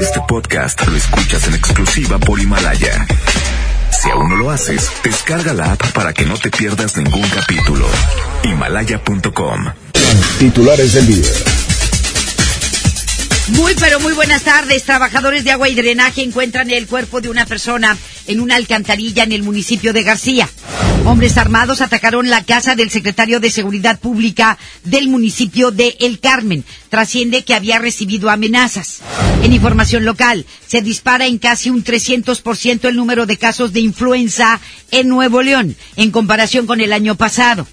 Este podcast lo escuchas en exclusiva por Himalaya. Si aún no lo haces, descarga la app para que no te pierdas ningún capítulo. Himalaya.com. Titulares del día. Muy pero muy buenas tardes. Trabajadores de agua y drenaje encuentran el cuerpo de una persona en una alcantarilla en el municipio de García. Hombres armados atacaron la casa del secretario de Seguridad Pública del municipio de El Carmen. Trasciende que había recibido amenazas. En información local, se dispara en casi un 300% el número de casos de influenza en Nuevo León, en comparación con el año pasado.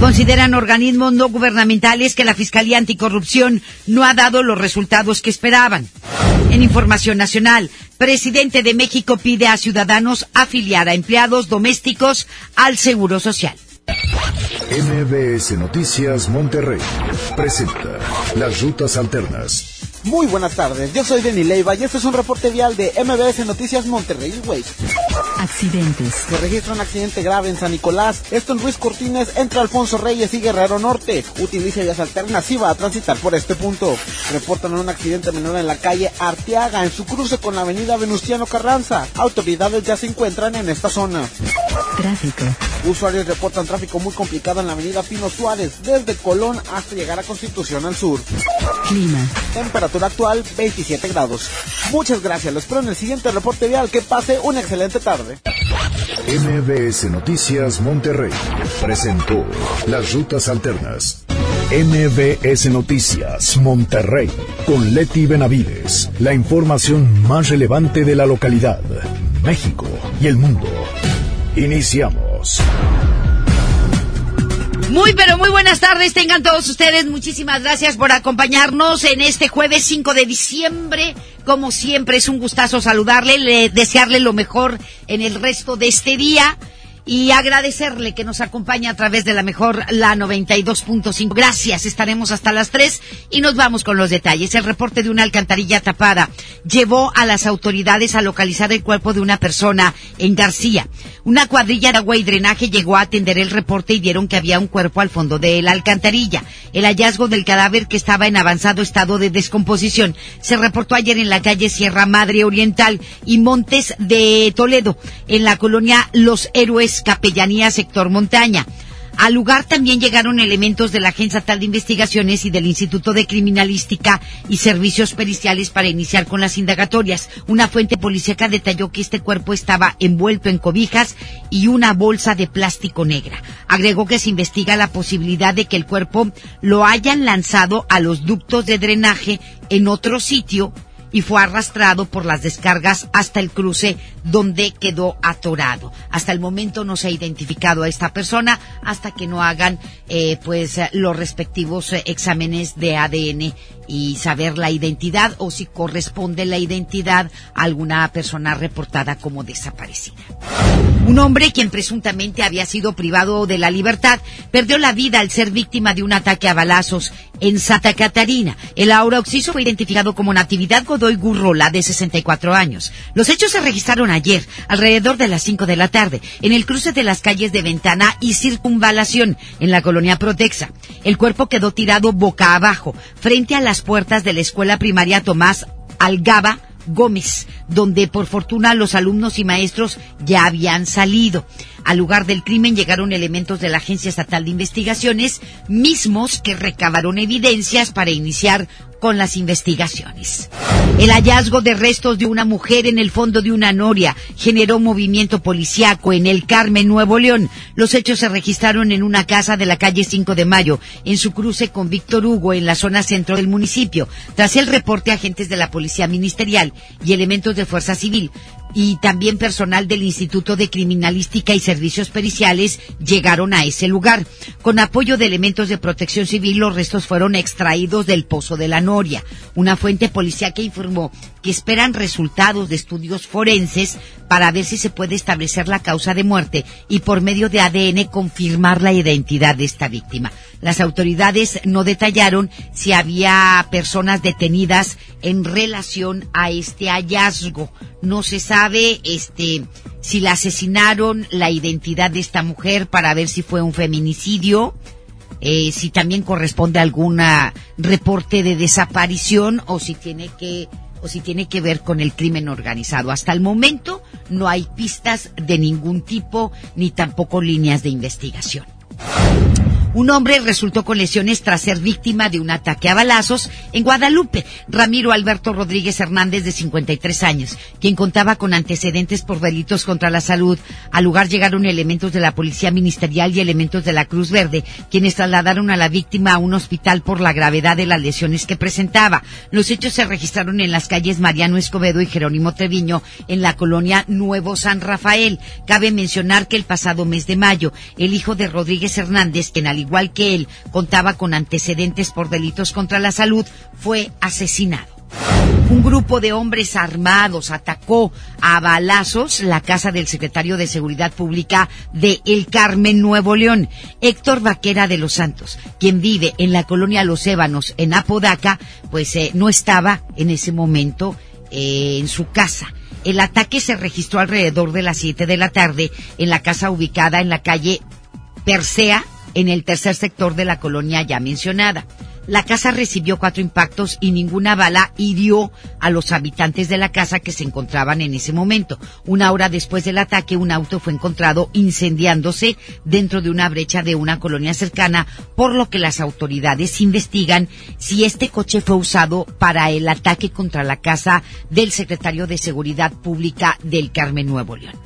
Consideran organismos no gubernamentales que la Fiscalía Anticorrupción no ha dado los resultados que esperaban. En información nacional, presidente de México pide a ciudadanos afiliar a empleados domésticos al Seguro Social. MBS Noticias Monterrey presenta las rutas alternas. Muy buenas tardes, yo soy Denny Leiva y este es un reporte vial de MBS Noticias Monterrey Way. Accidentes. Se registra un accidente grave en San Nicolás, esto en Ruiz Cortines, entre Alfonso Reyes y Guerrero Norte. Utiliza vías alternas y va a transitar por este punto. Reportan un accidente menor en la calle Arteaga, en su cruce con la avenida Venustiano Carranza. Autoridades ya se encuentran en esta zona. Tráfico. Usuarios reportan tráfico muy complicado en la avenida Pino Suárez, desde Colón hasta llegar a Constitución al sur. Clima. Temperatura actual 27 grados. Muchas gracias, lo espero en el siguiente reporte vial. Que pase una excelente tarde. MBS Noticias Monterrey presentó las rutas alternas. MBS Noticias Monterrey con Leti Benavides. La información más relevante de la localidad, México y el mundo. Iniciamos. Muy pero muy buenas tardes, tengan todos ustedes. Muchísimas gracias por acompañarnos en este jueves 5 de diciembre. Como siempre es un gustazo saludarle, le, desearle lo mejor en el resto de este día y agradecerle que nos acompañe a través de la mejor, la 92.5. Gracias, estaremos hasta las 3 y nos vamos con los detalles. El reporte de una alcantarilla tapada llevó a las autoridades a localizar el cuerpo de una persona en García. Una cuadrilla de agua y drenaje llegó a atender el reporte y vieron que había un cuerpo al fondo de la alcantarilla. El hallazgo del cadáver que estaba en avanzado estado de descomposición se reportó ayer en la calle Sierra Madre Oriental y Montes de Toledo, en la colonia Los Héroes Capellanía, sector montaña. Al lugar también llegaron elementos de la Agencia Estatal de Investigaciones y del Instituto de Criminalística y Servicios Periciales para iniciar con las indagatorias. Una fuente policíaca detalló que este cuerpo estaba envuelto en cobijas y una bolsa de plástico negra. Agregó que se investiga la posibilidad de que el cuerpo lo hayan lanzado a los ductos de drenaje en otro sitio y fue arrastrado por las descargas hasta el cruce donde quedó atorado. Hasta el momento no se ha identificado a esta persona hasta que no hagan eh, pues los respectivos eh, exámenes de ADN y saber la identidad o si corresponde la identidad a alguna persona reportada como desaparecida. Un hombre quien presuntamente había sido privado de la libertad perdió la vida al ser víctima de un ataque a balazos en Santa Catarina. El aura oxiso fue identificado como Natividad Godoy Gurrola de 64 años. Los hechos se registraron ayer, alrededor de las 5 de la tarde, en el cruce de las calles de Ventana y Circunvalación, en la colonia Protexa. El cuerpo quedó tirado boca abajo, frente a las puertas de la escuela primaria Tomás Algaba Gómez, donde por fortuna los alumnos y maestros ya habían salido. Al lugar del crimen llegaron elementos de la Agencia Estatal de Investigaciones, mismos que recabaron evidencias para iniciar con las investigaciones. El hallazgo de restos de una mujer en el fondo de una noria generó movimiento policiaco en el Carmen, Nuevo León. Los hechos se registraron en una casa de la calle 5 de Mayo, en su cruce con Víctor Hugo, en la zona centro del municipio. Tras el reporte, agentes de la Policía Ministerial y elementos de Fuerza Civil y también personal del Instituto de Criminalística y Servicios Periciales llegaron a ese lugar. Con apoyo de elementos de protección civil, los restos fueron extraídos del pozo de la Noria. Una fuente policial que informó que esperan resultados de estudios forenses para ver si se puede establecer la causa de muerte y por medio de ADN confirmar la identidad de esta víctima. Las autoridades no detallaron si había personas detenidas en relación a este hallazgo. No se sabe este si la asesinaron, la identidad de esta mujer para ver si fue un feminicidio. Eh, si también corresponde a algún reporte de desaparición o si tiene que o si tiene que ver con el crimen organizado. Hasta el momento no hay pistas de ningún tipo ni tampoco líneas de investigación. Un hombre resultó con lesiones tras ser víctima de un ataque a balazos en Guadalupe. Ramiro Alberto Rodríguez Hernández, de 53 años, quien contaba con antecedentes por delitos contra la salud. Al lugar llegaron elementos de la Policía Ministerial y elementos de la Cruz Verde, quienes trasladaron a la víctima a un hospital por la gravedad de las lesiones que presentaba. Los hechos se registraron en las calles Mariano Escobedo y Jerónimo Treviño, en la colonia Nuevo San Rafael. Cabe mencionar que el pasado mes de mayo, el hijo de Rodríguez Hernández, quien al igual que él contaba con antecedentes por delitos contra la salud, fue asesinado. Un grupo de hombres armados atacó a balazos la casa del secretario de Seguridad Pública de El Carmen, Nuevo León, Héctor Vaquera de los Santos, quien vive en la colonia Los Ébanos, en Apodaca, pues eh, no estaba en ese momento eh, en su casa. El ataque se registró alrededor de las 7 de la tarde en la casa ubicada en la calle Persea, en el tercer sector de la colonia ya mencionada. La casa recibió cuatro impactos y ninguna bala hirió a los habitantes de la casa que se encontraban en ese momento. Una hora después del ataque, un auto fue encontrado incendiándose dentro de una brecha de una colonia cercana, por lo que las autoridades investigan si este coche fue usado para el ataque contra la casa del secretario de Seguridad Pública del Carmen Nuevo León.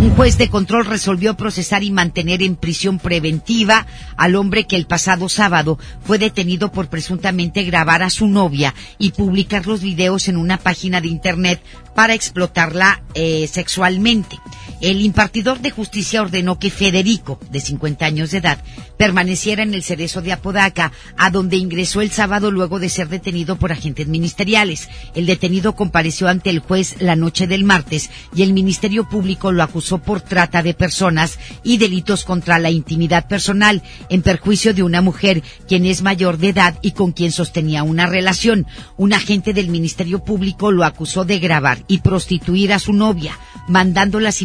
Un juez de control resolvió procesar y mantener en prisión preventiva al hombre que el pasado sábado fue detenido por presuntamente grabar a su novia y publicar los videos en una página de internet para explotarla eh, sexualmente. El impartidor de justicia ordenó que Federico, de 50 años de edad, permaneciera en el cerezo de Apodaca, a donde ingresó el sábado luego de ser detenido por agentes ministeriales. El detenido compareció ante el juez la noche del martes y el Ministerio Público lo acusó por trata de personas y delitos contra la intimidad personal en perjuicio de una mujer quien es mayor de edad y con quien sostenía una relación. Un agente del Ministerio Público lo acusó de grabar y prostituir a su novia, mandando las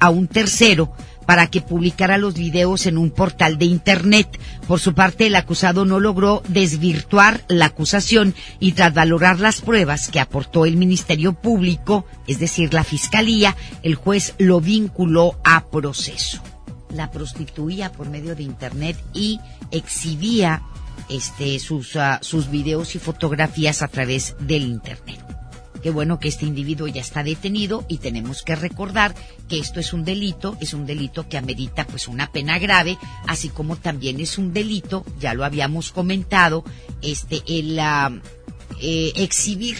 a un tercero para que publicara los videos en un portal de Internet. Por su parte, el acusado no logró desvirtuar la acusación y tras valorar las pruebas que aportó el Ministerio Público, es decir, la Fiscalía, el juez lo vinculó a proceso. La prostituía por medio de Internet y exhibía este, sus, sus videos y fotografías a través del Internet. Qué bueno que este individuo ya está detenido y tenemos que recordar que esto es un delito, es un delito que amerita pues una pena grave, así como también es un delito, ya lo habíamos comentado, este el eh, exhibir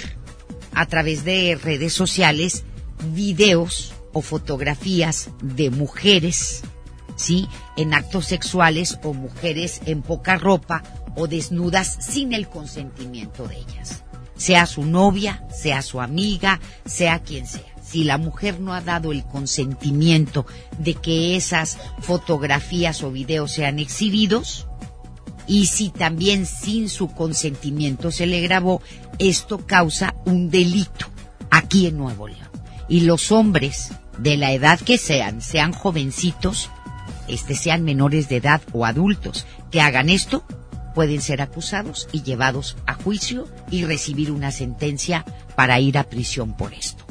a través de redes sociales videos o fotografías de mujeres, ¿sí? En actos sexuales o mujeres en poca ropa o desnudas sin el consentimiento de ellas sea su novia, sea su amiga, sea quien sea. Si la mujer no ha dado el consentimiento de que esas fotografías o videos sean exhibidos, y si también sin su consentimiento se le grabó, esto causa un delito aquí en Nuevo León. Y los hombres, de la edad que sean, sean jovencitos, este sean menores de edad o adultos, que hagan esto, pueden ser acusados y llevados a juicio y recibir una sentencia para ir a prisión por esto.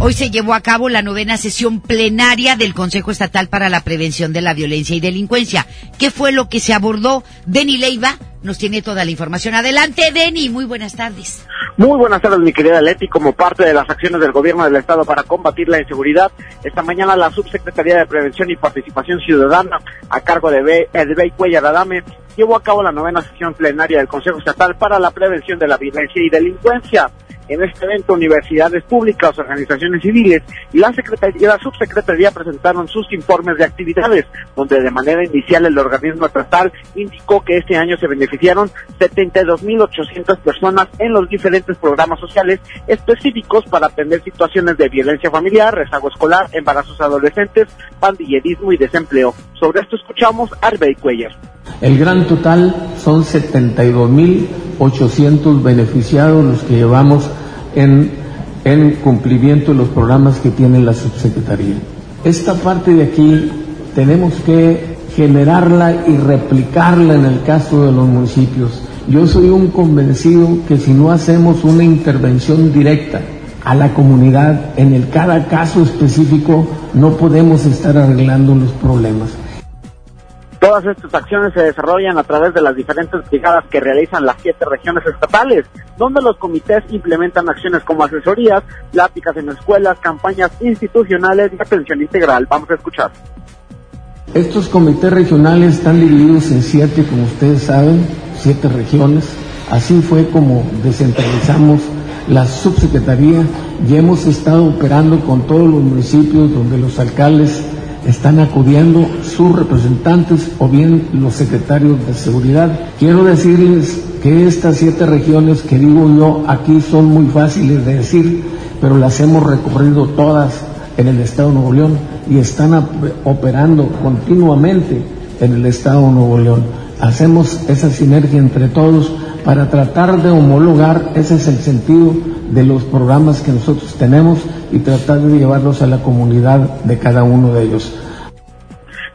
Hoy se llevó a cabo la novena sesión plenaria del Consejo Estatal para la Prevención de la Violencia y Delincuencia. ¿Qué fue lo que se abordó? Deni Leiva nos tiene toda la información. Adelante, Deni. Muy buenas tardes. Muy buenas tardes, mi querida Leti. Como parte de las acciones del gobierno del Estado para combatir la inseguridad, esta mañana la Subsecretaría de Prevención y Participación Ciudadana, a cargo de Edbey Cuellar Adame, llevó a cabo la novena sesión plenaria del Consejo Estatal para la Prevención de la Violencia y Delincuencia. En este evento, universidades públicas, organizaciones civiles y la, Secretaría, la Subsecretaría presentaron sus informes de actividades, donde de manera inicial el organismo estatal indicó que este año se beneficiaron 72.800 personas en los diferentes programas sociales específicos para atender situaciones de violencia familiar, rezago escolar, embarazos adolescentes, pandillerismo y desempleo. Sobre esto escuchamos a Arbey Cuellar. El gran total son 72.800 beneficiados los que llevamos en, en cumplimiento de los programas que tiene la subsecretaría. Esta parte de aquí tenemos que generarla y replicarla en el caso de los municipios Yo soy un convencido que si no hacemos una intervención directa a la comunidad en el cada caso específico, no podemos estar arreglando los problemas. Todas estas acciones se desarrollan a través de las diferentes brigadas que realizan las siete regiones estatales, donde los comités implementan acciones como asesorías, pláticas en escuelas, campañas institucionales y atención integral. Vamos a escuchar. Estos comités regionales están divididos en siete, como ustedes saben, siete regiones. Así fue como descentralizamos la subsecretaría y hemos estado operando con todos los municipios donde los alcaldes están acudiendo sus representantes o bien los secretarios de seguridad. Quiero decirles que estas siete regiones que digo yo aquí son muy fáciles de decir, pero las hemos recorrido todas en el Estado de Nuevo León y están operando continuamente en el Estado de Nuevo León. Hacemos esa sinergia entre todos para tratar de homologar, ese es el sentido de los programas que nosotros tenemos y tratar de llevarlos a la comunidad de cada uno de ellos.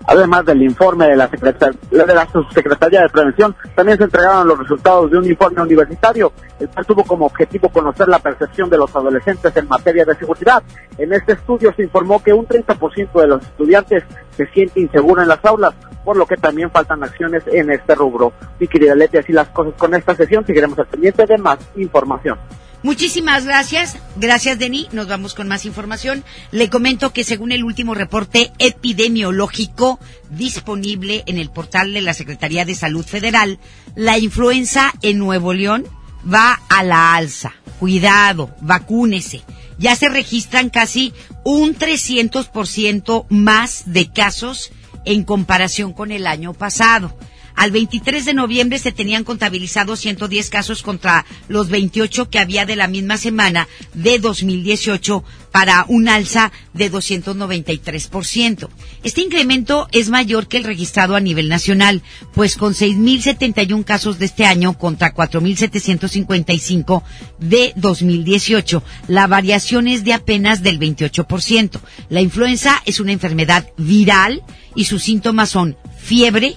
Además del informe de la, Secretaría, de la Subsecretaría de Prevención, también se entregaron los resultados de un informe universitario, el cual tuvo como objetivo conocer la percepción de los adolescentes en materia de seguridad. En este estudio se informó que un 30% de los estudiantes se siente inseguro en las aulas, por lo que también faltan acciones en este rubro. Mi querida Leti, así las cosas con esta sesión, seguiremos al pendiente de más información. Muchísimas gracias. Gracias, Denis. Nos vamos con más información. Le comento que según el último reporte epidemiológico disponible en el portal de la Secretaría de Salud Federal, la influenza en Nuevo León va a la alza. Cuidado, vacúnese. Ya se registran casi un 300% más de casos en comparación con el año pasado. Al 23 de noviembre se tenían contabilizados 110 casos contra los 28 que había de la misma semana de 2018 para un alza de 293%. Este incremento es mayor que el registrado a nivel nacional, pues con 6.071 casos de este año contra 4.755 de 2018, la variación es de apenas del 28%. La influenza es una enfermedad viral y sus síntomas son fiebre,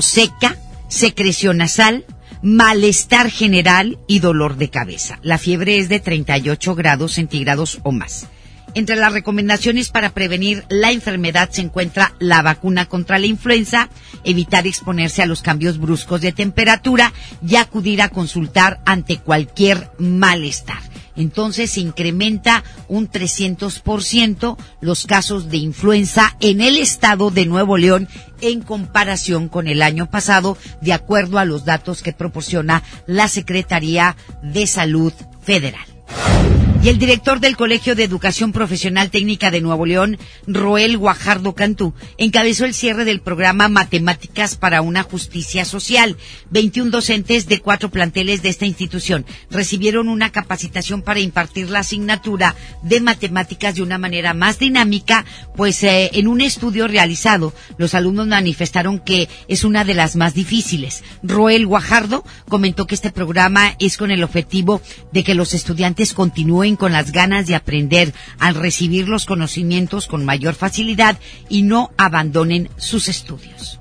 seca, secreción nasal, malestar general y dolor de cabeza. La fiebre es de 38 grados centígrados o más. Entre las recomendaciones para prevenir la enfermedad se encuentra la vacuna contra la influenza, evitar exponerse a los cambios bruscos de temperatura y acudir a consultar ante cualquier malestar. Entonces se incrementa un 300% los casos de influenza en el estado de Nuevo León en comparación con el año pasado, de acuerdo a los datos que proporciona la Secretaría de Salud Federal. Y el director del Colegio de Educación Profesional Técnica de Nuevo León, Roel Guajardo Cantú, encabezó el cierre del programa Matemáticas para una Justicia Social. 21 docentes de cuatro planteles de esta institución recibieron una capacitación para impartir la asignatura de matemáticas de una manera más dinámica, pues eh, en un estudio realizado, los alumnos manifestaron que es una de las más difíciles. Roel Guajardo comentó que este programa es con el objetivo de que los estudiantes continúen con las ganas de aprender al recibir los conocimientos con mayor facilidad y no abandonen sus estudios.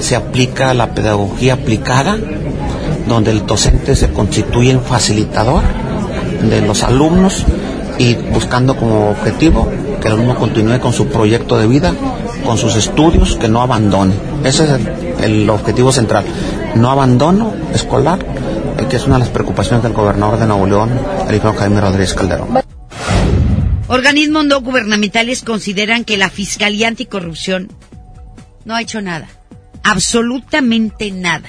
Se aplica la pedagogía aplicada, donde el docente se constituye en facilitador de los alumnos y buscando como objetivo que el alumno continúe con su proyecto de vida, con sus estudios, que no abandone. Ese es el, objetivo central. No abandono escolar, que es una de las preocupaciones del gobernador de Nuevo León, hijo Jaime Rodríguez Calderón. Organismos no gubernamentales consideran que la Fiscalía Anticorrupción no ha hecho nada, absolutamente nada.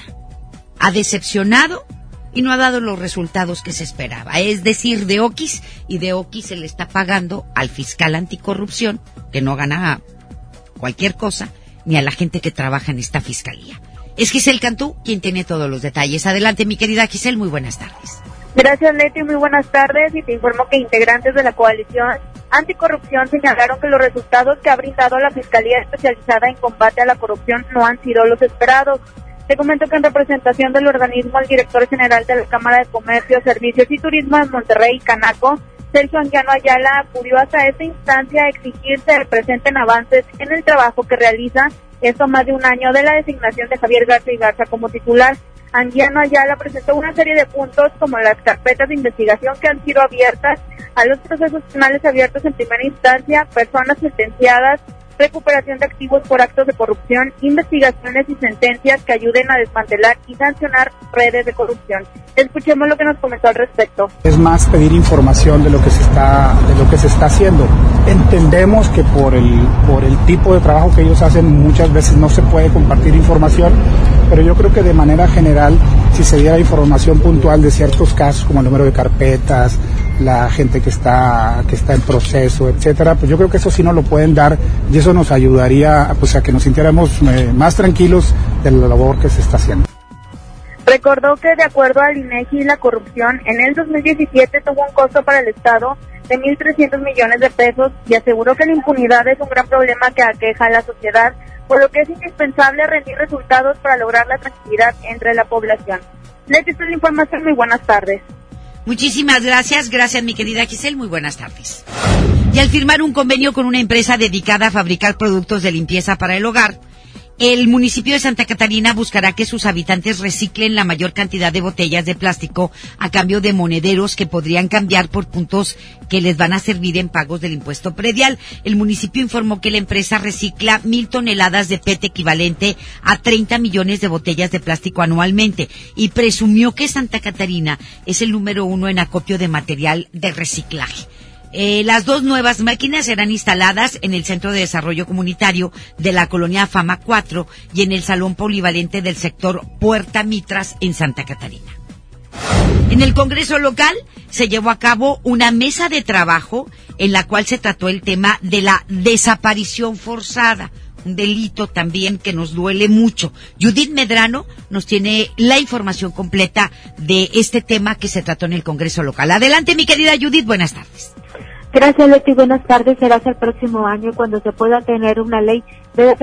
Ha decepcionado y no ha dado los resultados que se esperaba. Es decir, de Oquis y de Oquis se le está pagando al fiscal anticorrupción, que no gana cualquier cosa, ni a la gente que trabaja en esta fiscalía. Es Giselle Cantú quien tiene todos los detalles. Adelante, mi querida Giselle, muy buenas tardes. Gracias, Leti, muy buenas tardes. Y te informo que integrantes de la coalición anticorrupción señalaron que los resultados que ha brindado la Fiscalía Especializada en Combate a la Corrupción no han sido los esperados. Te comento que en representación del organismo, el director general de la Cámara de Comercio, Servicios y Turismo de Monterrey, Canaco, Sergio Anguiano Ayala, acudió hasta esta instancia a exigir se presenten avances en el trabajo que realiza esto más de un año de la designación de Javier Garza y Garza como titular. Anguiano Ayala presentó una serie de puntos como las carpetas de investigación que han sido abiertas a los procesos penales abiertos en primera instancia, personas sentenciadas, recuperación de activos por actos de corrupción, investigaciones y sentencias que ayuden a desmantelar y sancionar redes de corrupción. Escuchemos lo que nos comentó al respecto. Es más pedir información de lo que se está de lo que se está haciendo. Entendemos que por el por el tipo de trabajo que ellos hacen muchas veces no se puede compartir información, pero yo creo que de manera general si se diera información puntual de ciertos casos como el número de carpetas, la gente que está que está en proceso, etcétera, pues yo creo que eso sí nos lo pueden dar y eso nos ayudaría pues a que nos sintiéramos eh, más tranquilos de la labor que se está haciendo. Recordó que de acuerdo al INEGI la corrupción en el 2017 tuvo un costo para el Estado de 1.300 millones de pesos y aseguró que la impunidad es un gran problema que aqueja a la sociedad, por lo que es indispensable rendir resultados para lograr la tranquilidad entre la población. Les esta la información. Muy buenas tardes. Muchísimas gracias. Gracias, mi querida Giselle. Muy buenas tardes. Y al firmar un convenio con una empresa dedicada a fabricar productos de limpieza para el hogar, el municipio de Santa Catarina buscará que sus habitantes reciclen la mayor cantidad de botellas de plástico a cambio de monederos que podrían cambiar por puntos que les van a servir en pagos del impuesto predial. El municipio informó que la empresa recicla mil toneladas de PET equivalente a 30 millones de botellas de plástico anualmente y presumió que Santa Catarina es el número uno en acopio de material de reciclaje. Eh, las dos nuevas máquinas serán instaladas en el Centro de Desarrollo Comunitario de la Colonia Fama 4 y en el Salón Polivalente del sector Puerta Mitras en Santa Catarina. En el Congreso local se llevó a cabo una mesa de trabajo en la cual se trató el tema de la desaparición forzada, un delito también que nos duele mucho. Judith Medrano nos tiene la información completa de este tema que se trató en el Congreso local. Adelante, mi querida Judith, buenas tardes. Gracias, Leti. Buenas tardes. Será hasta el próximo año cuando se pueda tener una ley de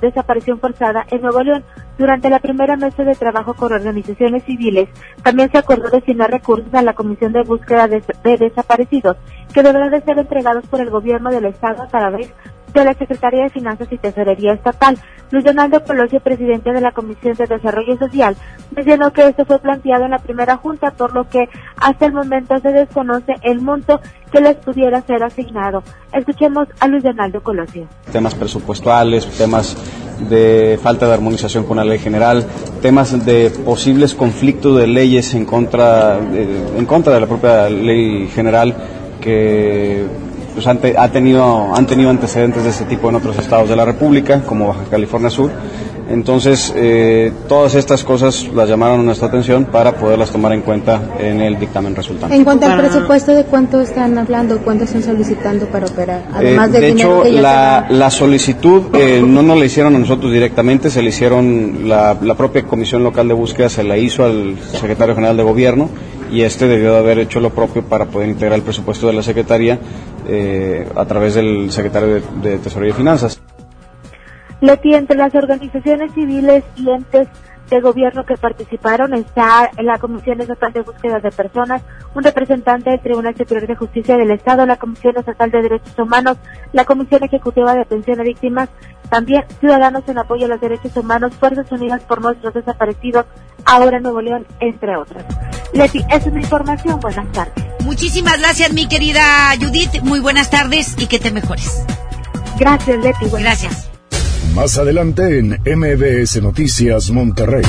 desaparición, forzada en Nuevo León. Durante la primera mesa de trabajo con organizaciones civiles, también se acordó destinar recursos a la Comisión de Búsqueda de, de Desaparecidos, que deberán de ser entregados por el gobierno del Estado a través de la Secretaría de Finanzas y Tesorería Estatal. Luis Donaldo Colosio, presidente de la Comisión de Desarrollo Social, mencionó que esto fue planteado en la primera junta, por lo que hasta el momento se desconoce el monto que les pudiera ser asignado. Escuchemos a Luis Donaldo Colosio. Temas presupuestales, temas de falta de armonización con la ley general, temas de posibles conflictos de leyes en contra, en contra de la propia ley general que pues han, ha tenido, han tenido antecedentes de este tipo en otros estados de la República, como Baja California Sur. Entonces, eh, todas estas cosas las llamaron nuestra atención para poderlas tomar en cuenta en el dictamen resultante. En cuanto al presupuesto, ¿de cuánto están hablando? ¿Cuánto están solicitando para operar? Además Eh, de, hecho, que la, la solicitud eh, no nos la hicieron a nosotros directamente, se le hicieron, la, la propia Comisión Local de Búsqueda se la hizo al Secretario General de Gobierno y este debió de haber hecho lo propio para poder integrar el presupuesto de la Secretaría eh, a través del Secretario de, de Tesorería y Finanzas. Leti, las organizaciones civiles y entes de gobierno que participaron está en la Comisión Estatal de Búsqueda de Personas, un representante del Tribunal Superior de Justicia del Estado, la Comisión Estatal de Derechos Humanos, la Comisión Ejecutiva de Atención a Víctimas, también Ciudadanos en Apoyo a los Derechos Humanos, Fuerzas Unidas por Nuestros Desaparecidos, ahora en Nuevo León, entre otros. Leti, es mi información. Buenas tardes. Muchísimas gracias, mi querida Judith. Muy buenas tardes y que te mejores. Gracias, Leti. Gracias. Más adelante en MBS Noticias Monterrey.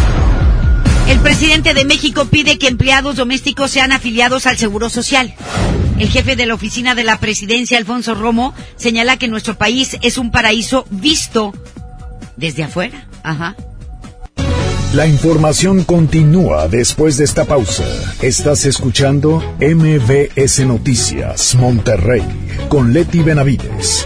El presidente de México pide que empleados domésticos sean afiliados al Seguro Social. El jefe de la oficina de la presidencia, Alfonso Romo, señala que nuestro país es un paraíso visto desde afuera. Ajá. La información continúa después de esta pausa. Estás escuchando MBS Noticias Monterrey con Leti Benavides.